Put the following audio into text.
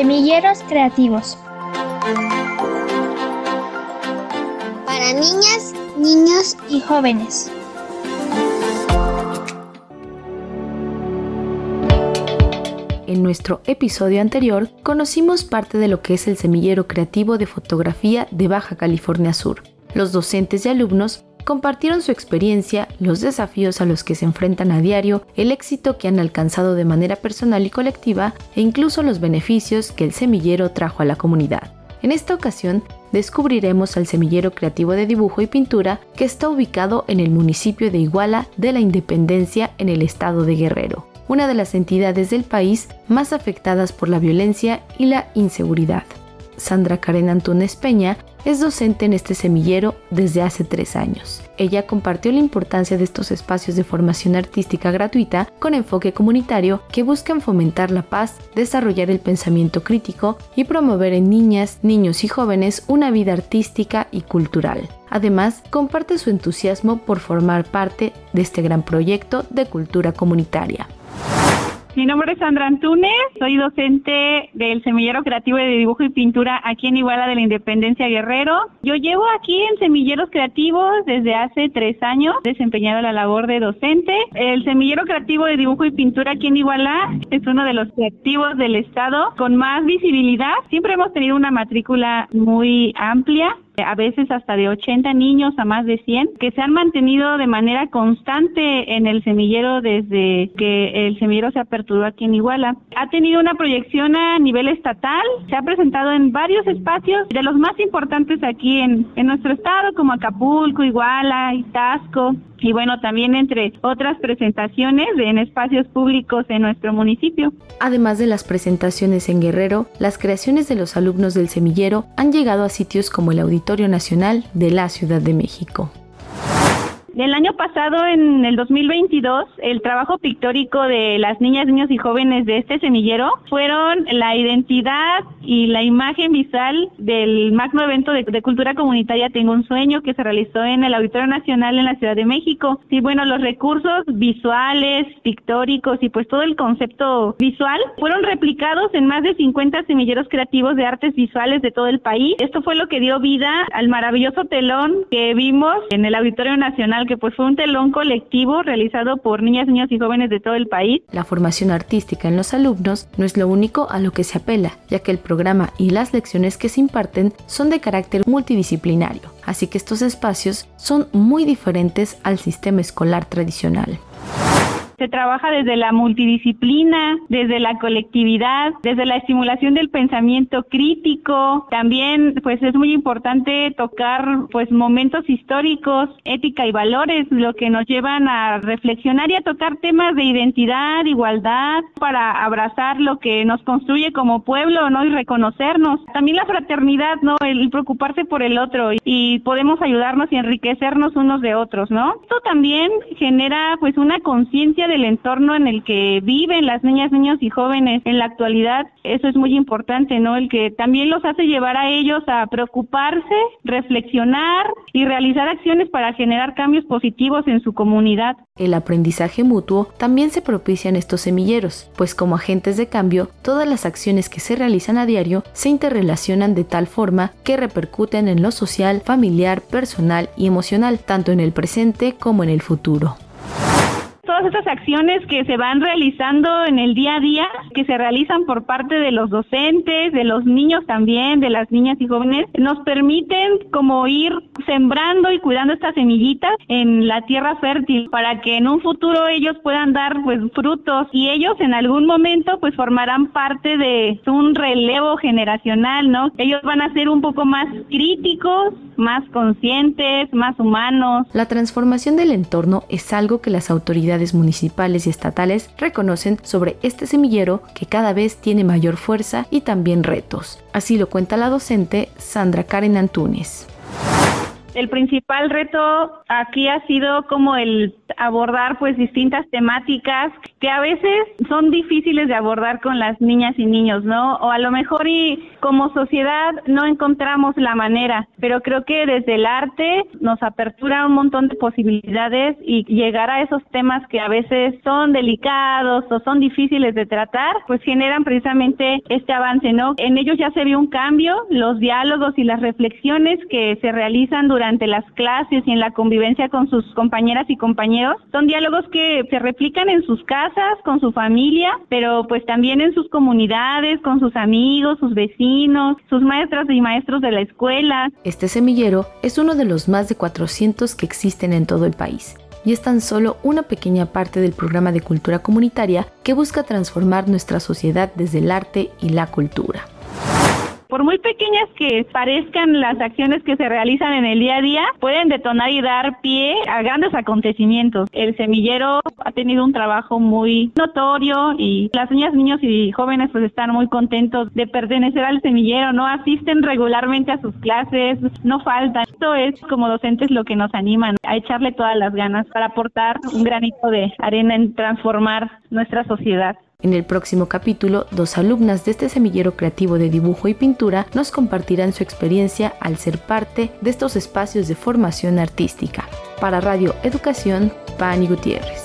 Semilleros creativos. Para niñas, niños y jóvenes. En nuestro episodio anterior conocimos parte de lo que es el semillero creativo de fotografía de Baja California Sur. Los docentes y alumnos compartieron su experiencia, los desafíos a los que se enfrentan a diario, el éxito que han alcanzado de manera personal y colectiva e incluso los beneficios que el semillero trajo a la comunidad. En esta ocasión descubriremos al semillero creativo de dibujo y pintura que está ubicado en el municipio de Iguala de la Independencia en el estado de Guerrero una de las entidades del país más afectadas por la violencia y la inseguridad. Sandra Karen Antunes Peña es docente en este semillero desde hace tres años. Ella compartió la importancia de estos espacios de formación artística gratuita con enfoque comunitario que buscan fomentar la paz, desarrollar el pensamiento crítico y promover en niñas, niños y jóvenes una vida artística y cultural. Además, comparte su entusiasmo por formar parte de este gran proyecto de cultura comunitaria. Mi nombre es Sandra Antunes, soy docente del Semillero Creativo de Dibujo y Pintura aquí en Iguala de la Independencia Guerrero. Yo llevo aquí en Semilleros Creativos desde hace tres años, desempeñado la labor de docente. El Semillero Creativo de Dibujo y Pintura aquí en Iguala es uno de los creativos del Estado con más visibilidad. Siempre hemos tenido una matrícula muy amplia a veces hasta de 80 niños a más de 100, que se han mantenido de manera constante en el semillero desde que el semillero se aperturó aquí en Iguala. Ha tenido una proyección a nivel estatal, se ha presentado en varios espacios, de los más importantes aquí en, en nuestro estado, como Acapulco, Iguala, Itasco, y bueno, también entre otras presentaciones en espacios públicos en nuestro municipio. Además de las presentaciones en Guerrero, las creaciones de los alumnos del semillero han llegado a sitios como el Auditorio Nacional de la Ciudad de México. El año pasado, en el 2022, el trabajo pictórico de las niñas, niños y jóvenes de este semillero fueron la identidad y la imagen visual del magno evento de, cultura comunitaria Tengo un sueño que se realizó en el Auditorio Nacional en la Ciudad de México. Y bueno, los recursos visuales, pictóricos y pues todo el concepto visual fueron replicados en más de 50 semilleros creativos de artes visuales de todo el país. Esto fue lo que dio vida al maravilloso telón que vimos en el Auditorio Nacional pues fue un telón colectivo realizado por niñas, niños y jóvenes de todo el país. La formación artística en los alumnos no es lo único a lo que se apela, ya que el programa y las lecciones que se imparten son de carácter multidisciplinario, así que estos espacios son muy diferentes al sistema escolar tradicional. Se trabaja desde la multidisciplina, desde la colectividad, desde la estimulación del pensamiento crítico. También, pues, es muy importante tocar, pues, momentos históricos, ética y valores, lo que nos llevan a reflexionar y a tocar temas de identidad, igualdad, para abrazar lo que nos construye como pueblo, ¿no? Y reconocernos. También la fraternidad, ¿no? El preocuparse por el otro y podemos ayudarnos y enriquecernos unos de otros, ¿no? Esto también genera, pues, una conciencia del entorno en el que viven las niñas, niños y jóvenes en la actualidad. Eso es muy importante, ¿no? El que también los hace llevar a ellos a preocuparse, reflexionar y realizar acciones para generar cambios positivos en su comunidad. El aprendizaje mutuo también se propicia en estos semilleros, pues como agentes de cambio, todas las acciones que se realizan a diario se interrelacionan de tal forma que repercuten en lo social, familiar, personal y emocional, tanto en el presente como en el futuro todas estas acciones que se van realizando en el día a día, que se realizan por parte de los docentes, de los niños también, de las niñas y jóvenes, nos permiten como ir sembrando y cuidando estas semillitas en la tierra fértil para que en un futuro ellos puedan dar pues frutos y ellos en algún momento pues formarán parte de un relevo generacional, ¿no? Ellos van a ser un poco más críticos, más conscientes, más humanos. La transformación del entorno es algo que las autoridades municipales y estatales reconocen sobre este semillero que cada vez tiene mayor fuerza y también retos. Así lo cuenta la docente Sandra Karen Antunes. El principal reto aquí ha sido como el abordar pues distintas temáticas que a veces son difíciles de abordar con las niñas y niños, ¿no? O a lo mejor y como sociedad no encontramos la manera, pero creo que desde el arte nos apertura un montón de posibilidades y llegar a esos temas que a veces son delicados o son difíciles de tratar, pues generan precisamente este avance, ¿no? En ellos ya se vio un cambio, los diálogos y las reflexiones que se realizan durante las clases y en la convivencia con sus compañeras y compañeros son diálogos que se replican en sus con su familia, pero pues también en sus comunidades, con sus amigos, sus vecinos, sus maestras y maestros de la escuela. Este semillero es uno de los más de 400 que existen en todo el país y es tan solo una pequeña parte del programa de cultura comunitaria que busca transformar nuestra sociedad desde el arte y la cultura. Por muy pequeñas que parezcan las acciones que se realizan en el día a día, pueden detonar y dar pie a grandes acontecimientos. El semillero ha tenido un trabajo muy notorio y las niñas, niños y jóvenes pues están muy contentos de pertenecer al semillero, ¿no? Asisten regularmente a sus clases, no faltan. Esto es como docentes lo que nos animan a echarle todas las ganas para aportar un granito de arena en transformar nuestra sociedad. En el próximo capítulo, dos alumnas de este semillero creativo de dibujo y pintura nos compartirán su experiencia al ser parte de estos espacios de formación artística. Para Radio Educación, Pani Gutiérrez.